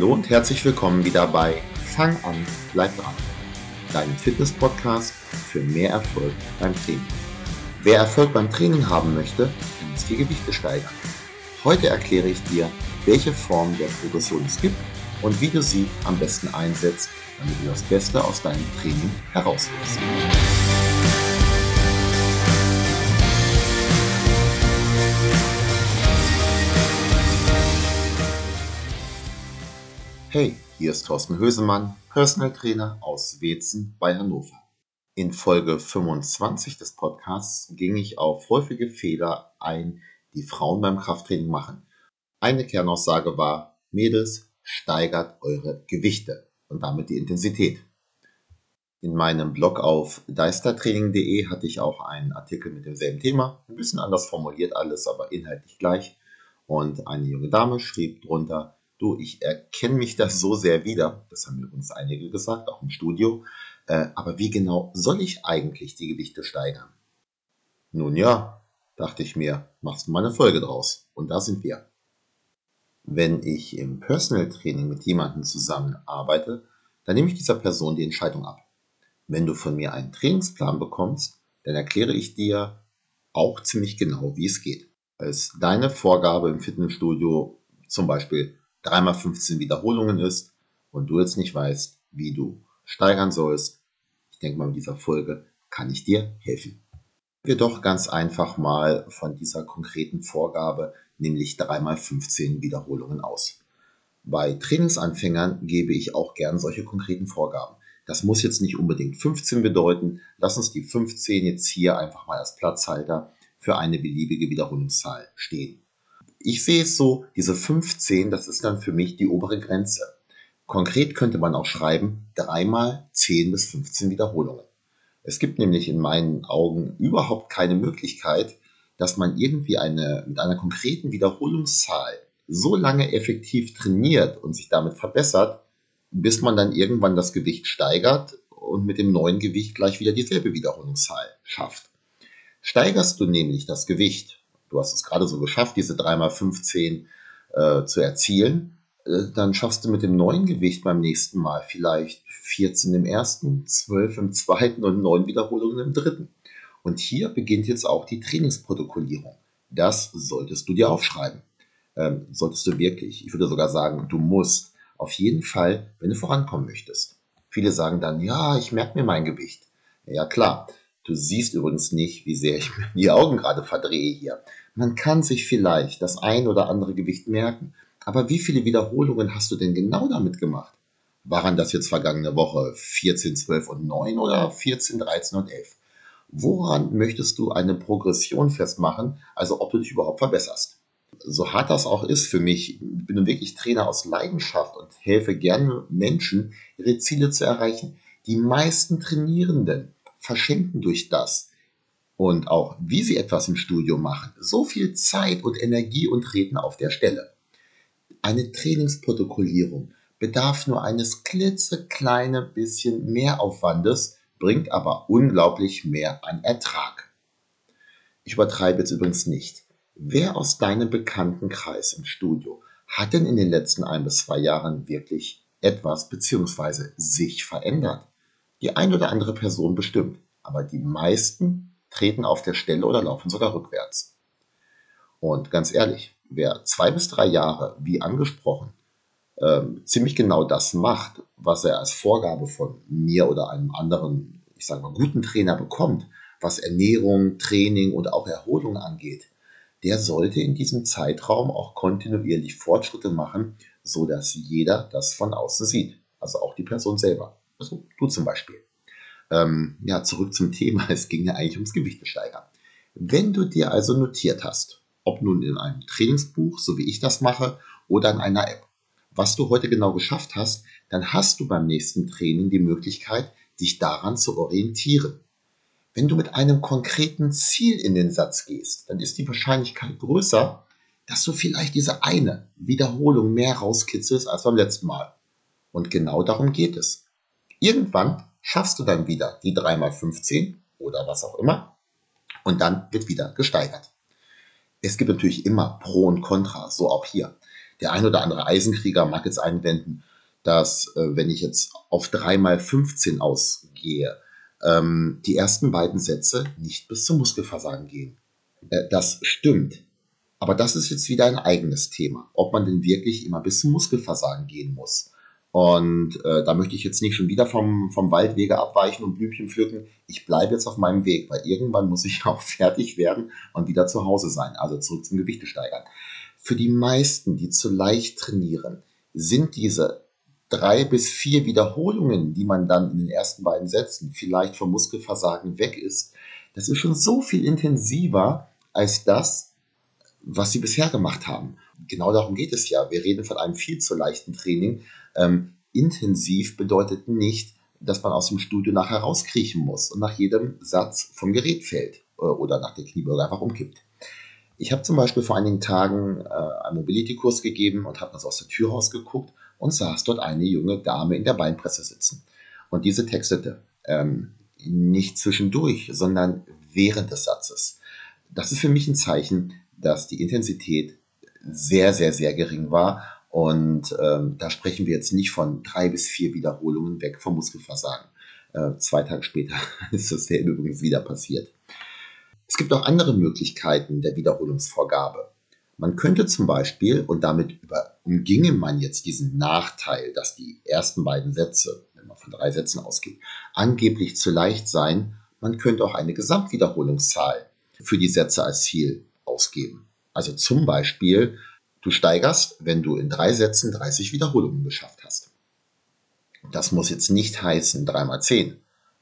Hallo und herzlich willkommen wieder bei Fang an, bleib dran. Dein Fitness-Podcast für mehr Erfolg beim Training. Wer Erfolg beim Training haben möchte, muss die Gewichte steigern. Heute erkläre ich dir, welche Form der Progression es gibt und wie du sie am besten einsetzt, damit du das Beste aus deinem Training herausholst. Hey, hier ist Thorsten Hösemann, Personal Trainer aus Wetzen bei Hannover. In Folge 25 des Podcasts ging ich auf häufige Fehler ein, die Frauen beim Krafttraining machen. Eine Kernaussage war, Mädels, steigert eure Gewichte und damit die Intensität. In meinem Blog auf deistertraining.de hatte ich auch einen Artikel mit demselben Thema, ein bisschen anders formuliert alles, aber inhaltlich gleich. Und eine junge Dame schrieb drunter, du, ich erkenne mich da so sehr wieder, das haben uns einige gesagt, auch im Studio, äh, aber wie genau soll ich eigentlich die Gewichte steigern? Nun ja, dachte ich mir, machst du mal eine Folge draus. Und da sind wir. Wenn ich im Personal Training mit jemandem zusammen arbeite, dann nehme ich dieser Person die Entscheidung ab. Wenn du von mir einen Trainingsplan bekommst, dann erkläre ich dir auch ziemlich genau, wie es geht. Als deine Vorgabe im Fitnessstudio zum Beispiel 3x15 Wiederholungen ist und du jetzt nicht weißt, wie du steigern sollst, ich denke mal, mit dieser Folge kann ich dir helfen. Wir doch ganz einfach mal von dieser konkreten Vorgabe, nämlich 3x15 Wiederholungen aus. Bei Trainingsanfängern gebe ich auch gern solche konkreten Vorgaben. Das muss jetzt nicht unbedingt 15 bedeuten. Lass uns die 15 jetzt hier einfach mal als Platzhalter für eine beliebige Wiederholungszahl stehen ich sehe es so, diese 15, das ist dann für mich die obere Grenze. Konkret könnte man auch schreiben, dreimal 10 bis 15 Wiederholungen. Es gibt nämlich in meinen Augen überhaupt keine Möglichkeit, dass man irgendwie eine, mit einer konkreten Wiederholungszahl so lange effektiv trainiert und sich damit verbessert, bis man dann irgendwann das Gewicht steigert und mit dem neuen Gewicht gleich wieder dieselbe Wiederholungszahl schafft. Steigerst du nämlich das Gewicht du hast es gerade so geschafft, diese 3x15 äh, zu erzielen, äh, dann schaffst du mit dem neuen Gewicht beim nächsten Mal vielleicht 14 im ersten, 12 im zweiten und 9 Wiederholungen im dritten. Und hier beginnt jetzt auch die Trainingsprotokollierung. Das solltest du dir aufschreiben. Ähm, solltest du wirklich. Ich würde sogar sagen, du musst. Auf jeden Fall, wenn du vorankommen möchtest. Viele sagen dann, ja, ich merke mir mein Gewicht. Ja klar, Du siehst übrigens nicht, wie sehr ich mir die Augen gerade verdrehe hier. Man kann sich vielleicht das ein oder andere Gewicht merken, aber wie viele Wiederholungen hast du denn genau damit gemacht? Waren das jetzt vergangene Woche 14, 12 und 9 oder 14, 13 und 11? Woran möchtest du eine Progression festmachen, also ob du dich überhaupt verbesserst? So hart das auch ist für mich, ich bin wirklich Trainer aus Leidenschaft und helfe gerne Menschen, ihre Ziele zu erreichen. Die meisten Trainierenden verschenken durch das und auch wie sie etwas im Studio machen, so viel Zeit und Energie und treten auf der Stelle. Eine Trainingsprotokollierung bedarf nur eines klitzekleine bisschen mehr Aufwandes, bringt aber unglaublich mehr an Ertrag. Ich übertreibe jetzt übrigens nicht. Wer aus deinem Bekanntenkreis im Studio hat denn in den letzten ein bis zwei Jahren wirklich etwas bzw. sich verändert? Die ein oder andere Person bestimmt, aber die meisten treten auf der Stelle oder laufen sogar rückwärts. Und ganz ehrlich, wer zwei bis drei Jahre, wie angesprochen, ähm, ziemlich genau das macht, was er als Vorgabe von mir oder einem anderen, ich sage mal, guten Trainer bekommt, was Ernährung, Training und auch Erholung angeht, der sollte in diesem Zeitraum auch kontinuierlich Fortschritte machen, so dass jeder das von außen sieht. Also auch die Person selber. Also du zum Beispiel. Ähm, ja, zurück zum Thema. Es ging ja eigentlich ums Gewichtesteigern. Wenn du dir also notiert hast, ob nun in einem Trainingsbuch, so wie ich das mache, oder in einer App, was du heute genau geschafft hast, dann hast du beim nächsten Training die Möglichkeit, dich daran zu orientieren. Wenn du mit einem konkreten Ziel in den Satz gehst, dann ist die Wahrscheinlichkeit größer, dass du vielleicht diese eine Wiederholung mehr rauskitzelst als beim letzten Mal. Und genau darum geht es. Irgendwann schaffst du dann wieder die 3x15 oder was auch immer und dann wird wieder gesteigert. Es gibt natürlich immer Pro und Contra, so auch hier. Der ein oder andere Eisenkrieger mag jetzt einwenden, dass äh, wenn ich jetzt auf 3 mal 15 ausgehe, ähm, die ersten beiden Sätze nicht bis zum Muskelversagen gehen. Äh, das stimmt. Aber das ist jetzt wieder ein eigenes Thema, ob man denn wirklich immer bis zum Muskelversagen gehen muss. Und äh, da möchte ich jetzt nicht schon wieder vom, vom Waldwege abweichen und Blümchen pflücken. Ich bleibe jetzt auf meinem Weg, weil irgendwann muss ich auch fertig werden und wieder zu Hause sein, also zurück zum Gewichte steigern. Für die meisten, die zu leicht trainieren, sind diese drei bis vier Wiederholungen, die man dann in den ersten beiden Sätzen vielleicht vom Muskelversagen weg ist, das ist schon so viel intensiver als das, was sie bisher gemacht haben. Genau darum geht es ja. Wir reden von einem viel zu leichten Training. Ähm, intensiv bedeutet nicht, dass man aus dem Studio nachher rauskriechen muss und nach jedem Satz vom Gerät fällt äh, oder nach der Kniebeuge einfach umkippt. Ich habe zum Beispiel vor einigen Tagen äh, einen Mobility-Kurs gegeben und habe also aus der Tür rausgeguckt und saß dort eine junge Dame in der Beinpresse sitzen. Und diese textete ähm, nicht zwischendurch, sondern während des Satzes. Das ist für mich ein Zeichen, dass die Intensität sehr, sehr, sehr gering war. Und ähm, da sprechen wir jetzt nicht von drei bis vier Wiederholungen weg vom Muskelversagen. Äh, zwei Tage später ist dasselbe übrigens wieder passiert. Es gibt auch andere Möglichkeiten der Wiederholungsvorgabe. Man könnte zum Beispiel, und damit über, umginge man jetzt diesen Nachteil, dass die ersten beiden Sätze, wenn man von drei Sätzen ausgeht, angeblich zu leicht seien, man könnte auch eine Gesamtwiederholungszahl für die Sätze als Ziel ausgeben. Also zum Beispiel, du steigerst, wenn du in drei Sätzen 30 Wiederholungen geschafft hast. Das muss jetzt nicht heißen 3 mal 10.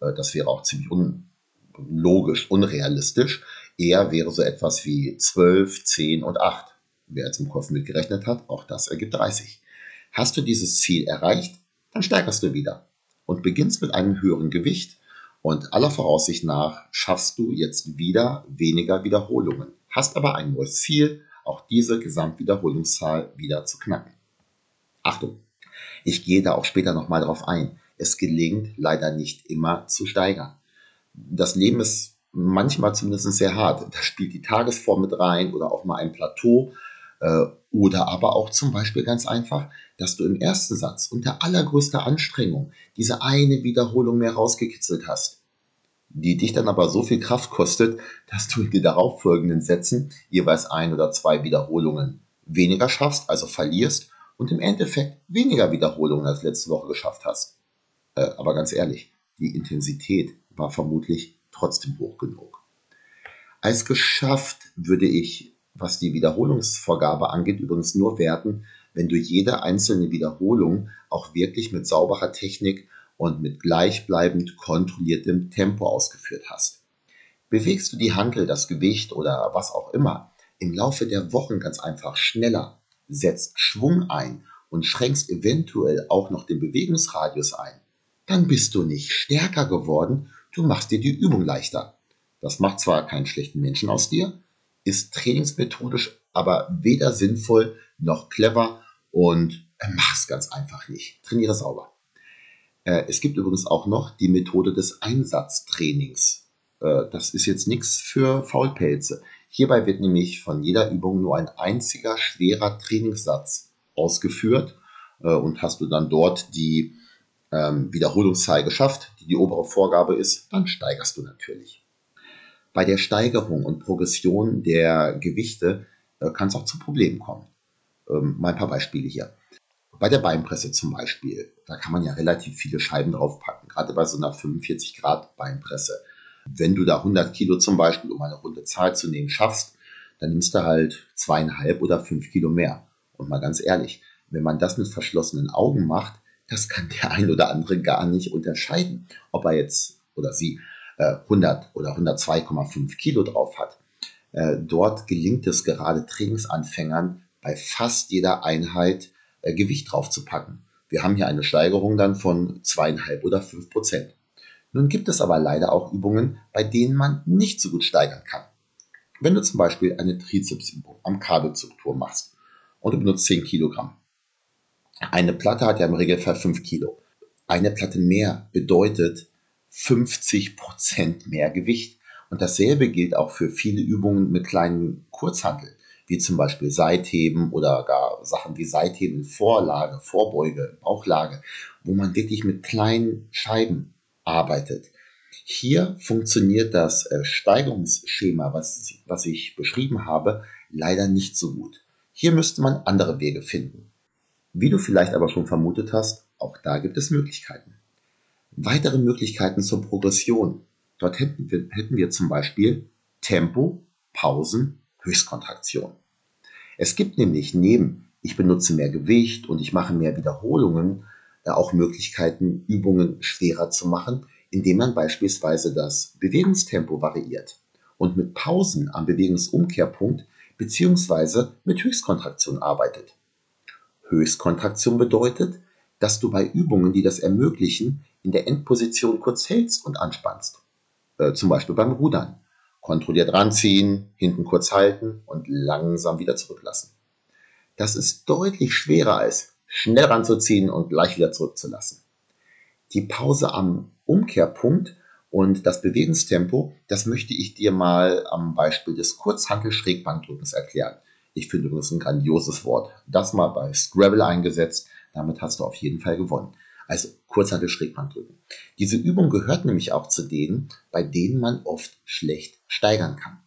Äh, das wäre auch ziemlich unlogisch, unrealistisch. Eher wäre so etwas wie 12, 10 und 8. Wer jetzt im Kopf mitgerechnet hat, auch das ergibt 30. Hast du dieses Ziel erreicht, dann steigerst du wieder und beginnst mit einem höheren Gewicht und aller Voraussicht nach schaffst du jetzt wieder weniger Wiederholungen, hast aber ein neues Ziel, auch diese Gesamtwiederholungszahl wieder zu knacken. Achtung, ich gehe da auch später nochmal drauf ein. Es gelingt leider nicht immer zu steigern. Das Leben ist manchmal zumindest sehr hart. Da spielt die Tagesform mit rein oder auch mal ein Plateau. Äh, oder aber auch zum Beispiel ganz einfach, dass du im ersten Satz unter allergrößter Anstrengung diese eine Wiederholung mehr rausgekitzelt hast, die dich dann aber so viel Kraft kostet, dass du in den darauffolgenden Sätzen jeweils ein oder zwei Wiederholungen weniger schaffst, also verlierst und im Endeffekt weniger Wiederholungen als letzte Woche geschafft hast. Äh, aber ganz ehrlich, die Intensität war vermutlich trotzdem hoch genug. Als geschafft würde ich was die Wiederholungsvorgabe angeht, übrigens nur werten, wenn du jede einzelne Wiederholung auch wirklich mit sauberer Technik und mit gleichbleibend kontrolliertem Tempo ausgeführt hast. Bewegst du die Handel, das Gewicht oder was auch immer im Laufe der Wochen ganz einfach schneller, setzt Schwung ein und schränkst eventuell auch noch den Bewegungsradius ein, dann bist du nicht stärker geworden, du machst dir die Übung leichter. Das macht zwar keinen schlechten Menschen aus dir, ist trainingsmethodisch aber weder sinnvoll noch clever und mach es ganz einfach nicht. Trainiere sauber. Äh, es gibt übrigens auch noch die Methode des Einsatztrainings. Äh, das ist jetzt nichts für Faulpelze. Hierbei wird nämlich von jeder Übung nur ein einziger schwerer Trainingssatz ausgeführt äh, und hast du dann dort die ähm, Wiederholungszahl geschafft, die die obere Vorgabe ist, dann steigerst du natürlich. Bei der Steigerung und Progression der Gewichte kann es auch zu Problemen kommen. Ähm, mal ein paar Beispiele hier. Bei der Beinpresse zum Beispiel, da kann man ja relativ viele Scheiben draufpacken, gerade bei so einer 45 Grad Beinpresse. Wenn du da 100 Kilo zum Beispiel, um eine runde Zahl zu nehmen, schaffst, dann nimmst du halt zweieinhalb oder fünf Kilo mehr. Und mal ganz ehrlich, wenn man das mit verschlossenen Augen macht, das kann der ein oder andere gar nicht unterscheiden, ob er jetzt oder sie 100 äh, oder 102,5 Kilo drauf hat. Äh, dort gelingt es gerade Trainingsanfängern bei fast jeder Einheit äh, Gewicht drauf zu packen. Wir haben hier eine Steigerung dann von zweieinhalb oder fünf Prozent. Nun gibt es aber leider auch Übungen, bei denen man nicht so gut steigern kann. Wenn du zum Beispiel eine Trizepsübung am Kabelzugturm machst und du benutzt 10 Kilogramm. Eine Platte hat ja im Regelfall 5 Kilo. Eine Platte mehr bedeutet 50 Prozent mehr Gewicht. Und dasselbe gilt auch für viele Übungen mit kleinen Kurzhanteln. Wie zum Beispiel Seitheben oder gar Sachen wie Seitheben, Vorlage, Vorbeuge, Bauchlage, wo man wirklich mit kleinen Scheiben arbeitet. Hier funktioniert das äh, Steigerungsschema, was, was ich beschrieben habe, leider nicht so gut. Hier müsste man andere Wege finden. Wie du vielleicht aber schon vermutet hast, auch da gibt es Möglichkeiten. Weitere Möglichkeiten zur Progression. Dort hätten wir, hätten wir zum Beispiel Tempo, Pausen, Höchstkontraktion. Es gibt nämlich neben ich benutze mehr Gewicht und ich mache mehr Wiederholungen äh, auch Möglichkeiten, Übungen schwerer zu machen, indem man beispielsweise das Bewegungstempo variiert und mit Pausen am Bewegungsumkehrpunkt bzw. mit Höchstkontraktion arbeitet. Höchstkontraktion bedeutet, dass du bei Übungen, die das ermöglichen, in der Endposition kurz hältst und anspannst. Äh, zum Beispiel beim Rudern kontrolliert ranziehen, hinten kurz halten und langsam wieder zurücklassen. Das ist deutlich schwerer als schnell ranzuziehen und gleich wieder zurückzulassen. Die Pause am Umkehrpunkt und das Bewegungstempo, das möchte ich dir mal am Beispiel des Kurzhantel-Schrägbankdrückens erklären. Ich finde übrigens ein grandioses Wort. Das mal bei Scrabble eingesetzt, damit hast du auf jeden Fall gewonnen also Kurzhantel Schrägbank drücken. Diese Übung gehört nämlich auch zu denen, bei denen man oft schlecht steigern kann.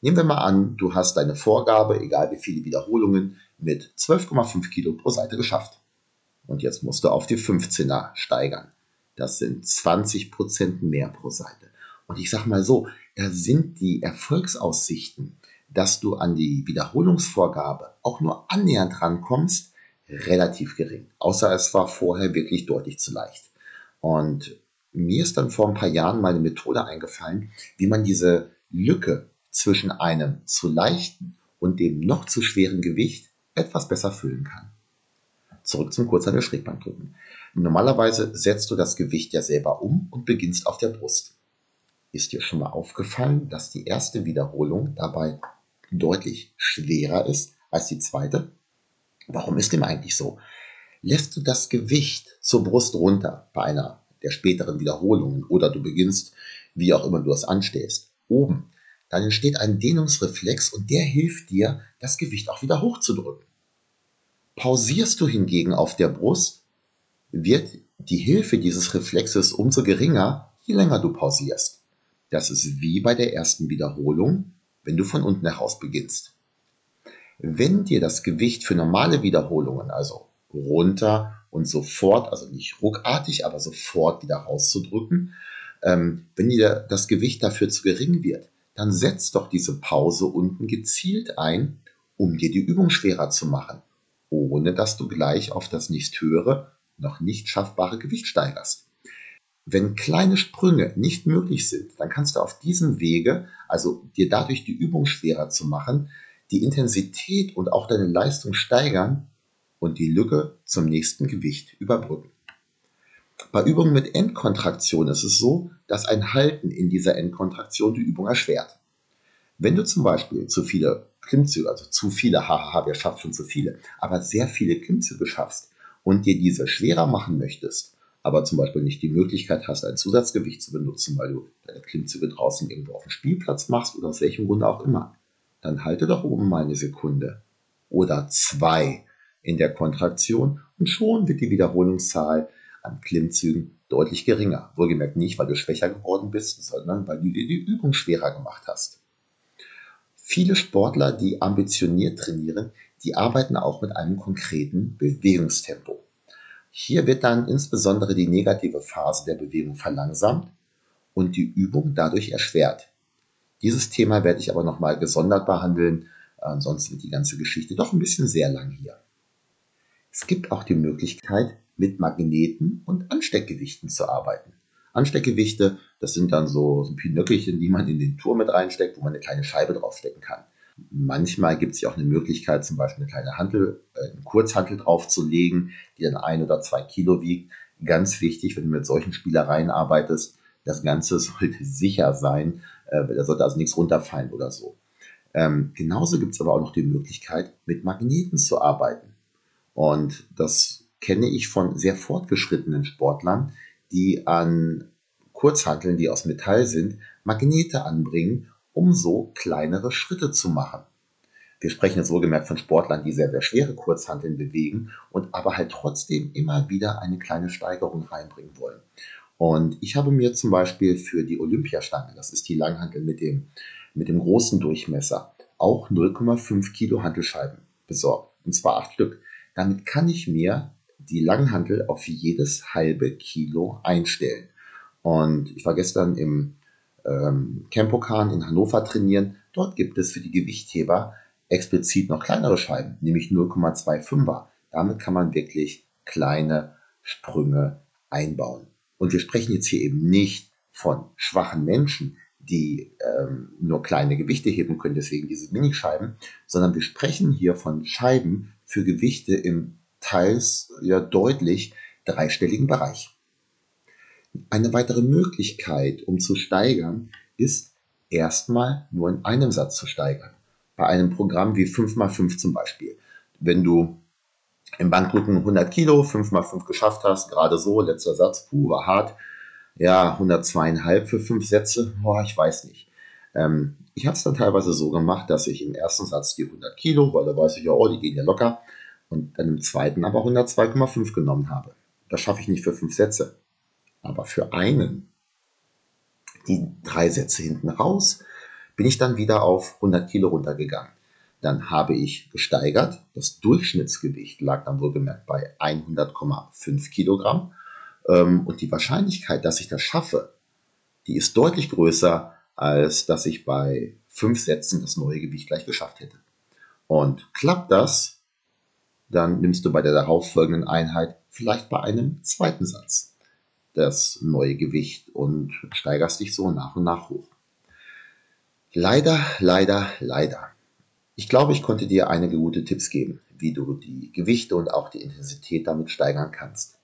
Nehmen wir mal an, du hast deine Vorgabe, egal wie viele Wiederholungen, mit 12,5 Kilo pro Seite geschafft. Und jetzt musst du auf die 15er steigern. Das sind 20 Prozent mehr pro Seite. Und ich sag mal so, da sind die Erfolgsaussichten, dass du an die Wiederholungsvorgabe auch nur annähernd rankommst, relativ gering. Außer es war vorher wirklich deutlich zu leicht. Und mir ist dann vor ein paar Jahren mal eine Methode eingefallen, wie man diese Lücke zwischen einem zu leichten und dem noch zu schweren Gewicht etwas besser füllen kann. Zurück zum Kurzhantel Schrägbankdrücken. Normalerweise setzt du das Gewicht ja selber um und beginnst auf der Brust. Ist dir schon mal aufgefallen, dass die erste Wiederholung dabei deutlich schwerer ist als die zweite? Warum ist dem eigentlich so? Lässt du das Gewicht zur Brust runter bei einer der späteren Wiederholungen oder du beginnst, wie auch immer du es anstellst, oben, dann entsteht ein Dehnungsreflex und der hilft dir, das Gewicht auch wieder hochzudrücken. Pausierst du hingegen auf der Brust, wird die Hilfe dieses Reflexes umso geringer, je länger du pausierst. Das ist wie bei der ersten Wiederholung, wenn du von unten heraus beginnst. Wenn dir das Gewicht für normale Wiederholungen, also runter und sofort, also nicht ruckartig, aber sofort wieder rauszudrücken, ähm, wenn dir das Gewicht dafür zu gering wird, dann setz doch diese Pause unten gezielt ein, um dir die Übung schwerer zu machen, ohne dass du gleich auf das nächsthöhere, noch nicht schaffbare Gewicht steigerst. Wenn kleine Sprünge nicht möglich sind, dann kannst du auf diesem Wege, also dir dadurch die Übung schwerer zu machen, die Intensität und auch deine Leistung steigern und die Lücke zum nächsten Gewicht überbrücken. Bei Übungen mit Endkontraktion ist es so, dass ein Halten in dieser Endkontraktion die Übung erschwert. Wenn du zum Beispiel zu viele Klimmzüge, also zu viele, hahaha, wer schafft schon zu viele, aber sehr viele Klimmzüge schaffst und dir diese schwerer machen möchtest, aber zum Beispiel nicht die Möglichkeit hast, ein Zusatzgewicht zu benutzen, weil du deine Klimmzüge draußen irgendwo auf dem Spielplatz machst oder aus welchem Grunde auch immer, dann halte doch oben mal eine Sekunde oder zwei in der Kontraktion und schon wird die Wiederholungszahl an Klimmzügen deutlich geringer. Wohlgemerkt nicht, weil du schwächer geworden bist, sondern weil du dir die Übung schwerer gemacht hast. Viele Sportler, die ambitioniert trainieren, die arbeiten auch mit einem konkreten Bewegungstempo. Hier wird dann insbesondere die negative Phase der Bewegung verlangsamt und die Übung dadurch erschwert. Dieses Thema werde ich aber nochmal gesondert behandeln, ansonsten wird die ganze Geschichte doch ein bisschen sehr lang hier. Es gibt auch die Möglichkeit, mit Magneten und Ansteckgewichten zu arbeiten. Ansteckgewichte, das sind dann so, so Pinöckelchen, die man in den Turm mit reinsteckt, wo man eine kleine Scheibe draufstecken kann. Manchmal gibt es ja auch eine Möglichkeit, zum Beispiel eine kleine Hantel, äh, einen Kurzhantel draufzulegen, die dann ein oder zwei Kilo wiegt. Ganz wichtig, wenn du mit solchen Spielereien arbeitest, das Ganze sollte sicher sein, äh, da sollte also nichts runterfallen oder so. Ähm, genauso gibt es aber auch noch die Möglichkeit, mit Magneten zu arbeiten. Und das kenne ich von sehr fortgeschrittenen Sportlern, die an Kurzhanteln, die aus Metall sind, Magnete anbringen, um so kleinere Schritte zu machen. Wir sprechen jetzt wohlgemerkt von Sportlern, die sehr, sehr schwere Kurzhanteln bewegen und aber halt trotzdem immer wieder eine kleine Steigerung reinbringen wollen. Und ich habe mir zum Beispiel für die Olympiastange, das ist die Langhantel mit dem, mit dem großen Durchmesser, auch 0,5 Kilo Hantelscheiben besorgt. Und zwar acht Stück. Damit kann ich mir die Langhantel auf jedes halbe Kilo einstellen. Und ich war gestern im ähm, Campokan in Hannover trainieren. Dort gibt es für die Gewichtheber explizit noch kleinere Scheiben, nämlich 0,25er. Damit kann man wirklich kleine Sprünge einbauen. Und wir sprechen jetzt hier eben nicht von schwachen Menschen, die ähm, nur kleine Gewichte heben können, deswegen diese Minischeiben, sondern wir sprechen hier von Scheiben für Gewichte im teils ja deutlich dreistelligen Bereich. Eine weitere Möglichkeit, um zu steigern, ist erstmal nur in einem Satz zu steigern bei einem Programm wie 5x5 zum Beispiel. Wenn du im Bankdrücken 100 Kilo, 5x5 geschafft hast, gerade so, letzter Satz, puh, war hart, ja, 102,5 für 5 Sätze, boah, ich weiß nicht. Ähm, ich habe es dann teilweise so gemacht, dass ich im ersten Satz die 100 Kilo, weil da weiß ich ja, oh, die gehen ja locker, und dann im zweiten aber 102,5 genommen habe. Das schaffe ich nicht für 5 Sätze, aber für einen. Die drei Sätze hinten raus, bin ich dann wieder auf 100 Kilo runtergegangen. Dann habe ich gesteigert. Das Durchschnittsgewicht lag dann wohlgemerkt bei 100,5 Kilogramm. Ähm, und die Wahrscheinlichkeit, dass ich das schaffe, die ist deutlich größer, als dass ich bei fünf Sätzen das neue Gewicht gleich geschafft hätte. Und klappt das, dann nimmst du bei der darauffolgenden Einheit vielleicht bei einem zweiten Satz das neue Gewicht und steigerst dich so nach und nach hoch. Leider, leider, leider. Ich glaube, ich konnte dir einige gute Tipps geben, wie du die Gewichte und auch die Intensität damit steigern kannst.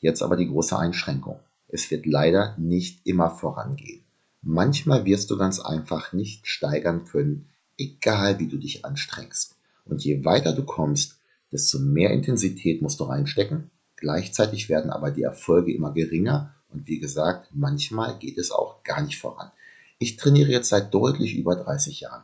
Jetzt aber die große Einschränkung. Es wird leider nicht immer vorangehen. Manchmal wirst du ganz einfach nicht steigern können, egal wie du dich anstrengst. Und je weiter du kommst, desto mehr Intensität musst du reinstecken. Gleichzeitig werden aber die Erfolge immer geringer und wie gesagt, manchmal geht es auch gar nicht voran. Ich trainiere jetzt seit deutlich über 30 Jahren.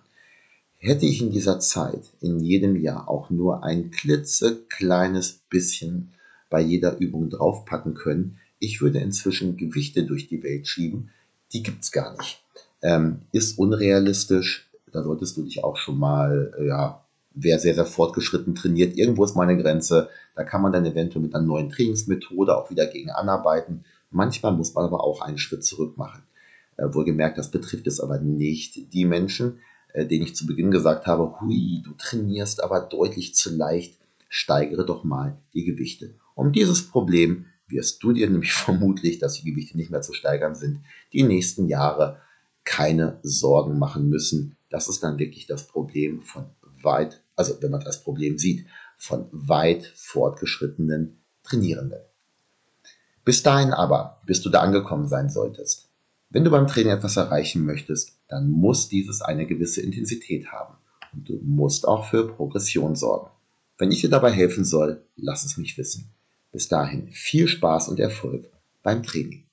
Hätte ich in dieser Zeit in jedem Jahr auch nur ein klitzekleines bisschen bei jeder Übung draufpacken können, ich würde inzwischen Gewichte durch die Welt schieben, die gibt's gar nicht. Ähm, ist unrealistisch, da solltest du dich auch schon mal, äh, ja, wer sehr, sehr fortgeschritten trainiert, irgendwo ist meine Grenze, da kann man dann eventuell mit einer neuen Trainingsmethode auch wieder gegen anarbeiten. Manchmal muss man aber auch einen Schritt zurück machen. Äh, wohlgemerkt, das betrifft es aber nicht die Menschen, äh, denen ich zu Beginn gesagt habe, hui, du trainierst aber deutlich zu leicht, steigere doch mal die Gewichte. Um dieses Problem wirst du dir nämlich vermutlich, dass die Gewichte nicht mehr zu steigern sind, die nächsten Jahre keine Sorgen machen müssen. Das ist dann wirklich das Problem von weit, also wenn man das Problem sieht, von weit fortgeschrittenen Trainierenden. Bis dahin aber, bis du da angekommen sein solltest, wenn du beim Training etwas erreichen möchtest, dann muss dieses eine gewisse Intensität haben. Und du musst auch für Progression sorgen. Wenn ich dir dabei helfen soll, lass es mich wissen. Bis dahin viel Spaß und Erfolg beim Training.